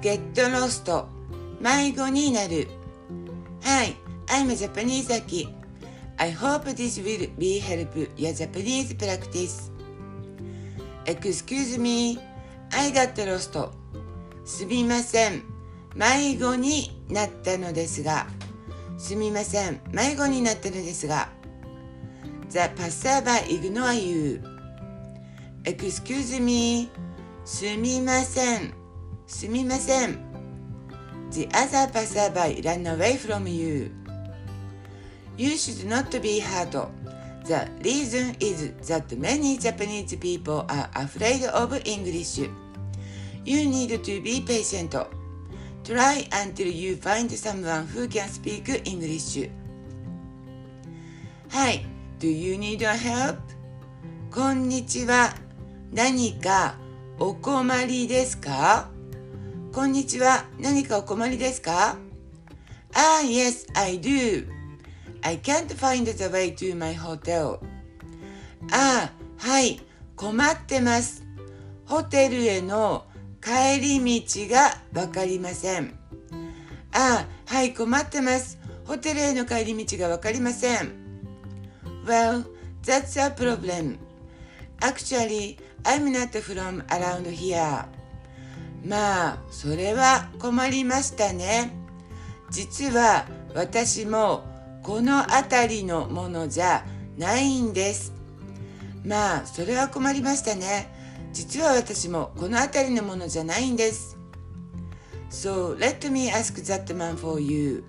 get lost 迷子になる Hi, I'm a Japanese Aki I hope this will be help your Japanese practice Excuse me I got lost すみません迷子になったのですがすみません迷子になったのですが The passerby ignore you Excuse me すみませんすみません The other passerby ran away from you You should not be hurt The reason is that many Japanese people are afraid of English You need to be patient Try until you find someone who can speak English はい Do you need a help? こんにちは何かお困りですかこんにちは。何かお困りですか ?Ah, yes, I do. I can't find the way to my hotel. ああ、はい、困ってます。ホテルへの帰り道がわかりません。ああ、はい、困ってます。ホテルへの帰り道がわかりません。Well, that's a problem. Actually, I'm not from around here. まあ、それは困りましたね。実は私もこの辺りのものじゃないんです。まあ、それは困りましたね。実は私もこの辺りのものじゃないんです。So, let me ask that man for you.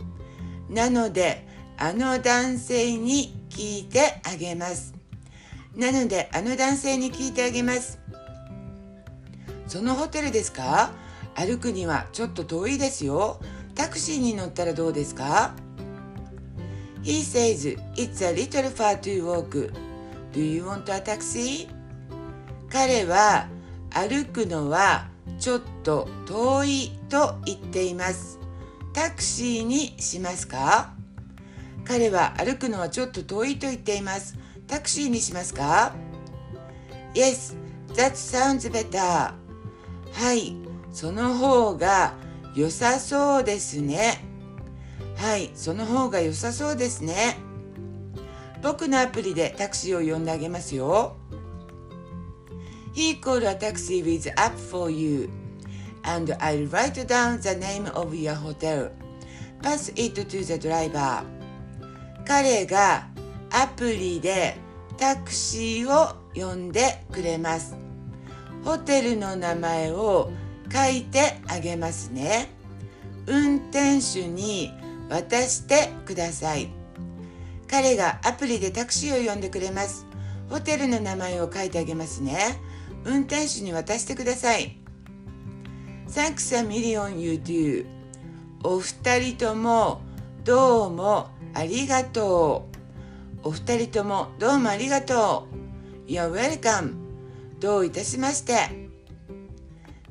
なので、あの男性に聞いてあげます。なので、あの男性に聞いてあげます。そのホテルですか？歩くにはちょっと遠いですよ。タクシーに乗ったらどうですか？He says it's a little far to walk. Do you want a taxi? 彼は歩くのはちょっと遠いと言っています。タクシーにしますか？彼は歩くのはちょっと遠いと言っています。タクシーにしますか ?Yes, that sounds better. はい、その方が良さそうですね。はい、その方が良さそうですね。僕のアプリでタクシーを呼んであげますよ。He called a taxi with app for you and I'll write down the name of your hotel. Pass it to the driver. 彼がアプリでタクシーを呼んでくれます。ホテルの名前を書いてあげますね。運転手に渡してください。彼がアプリでタクシーを呼んでくれます。ホテルの名前を書いてあげますね。運転手に渡してください。Thanks a million you do. お二人ともどうもありがとう。お二人ともどうもありがとう。You're welcome. どういたしまして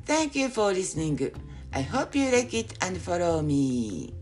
Thank you for listening. I hope you like it and follow me.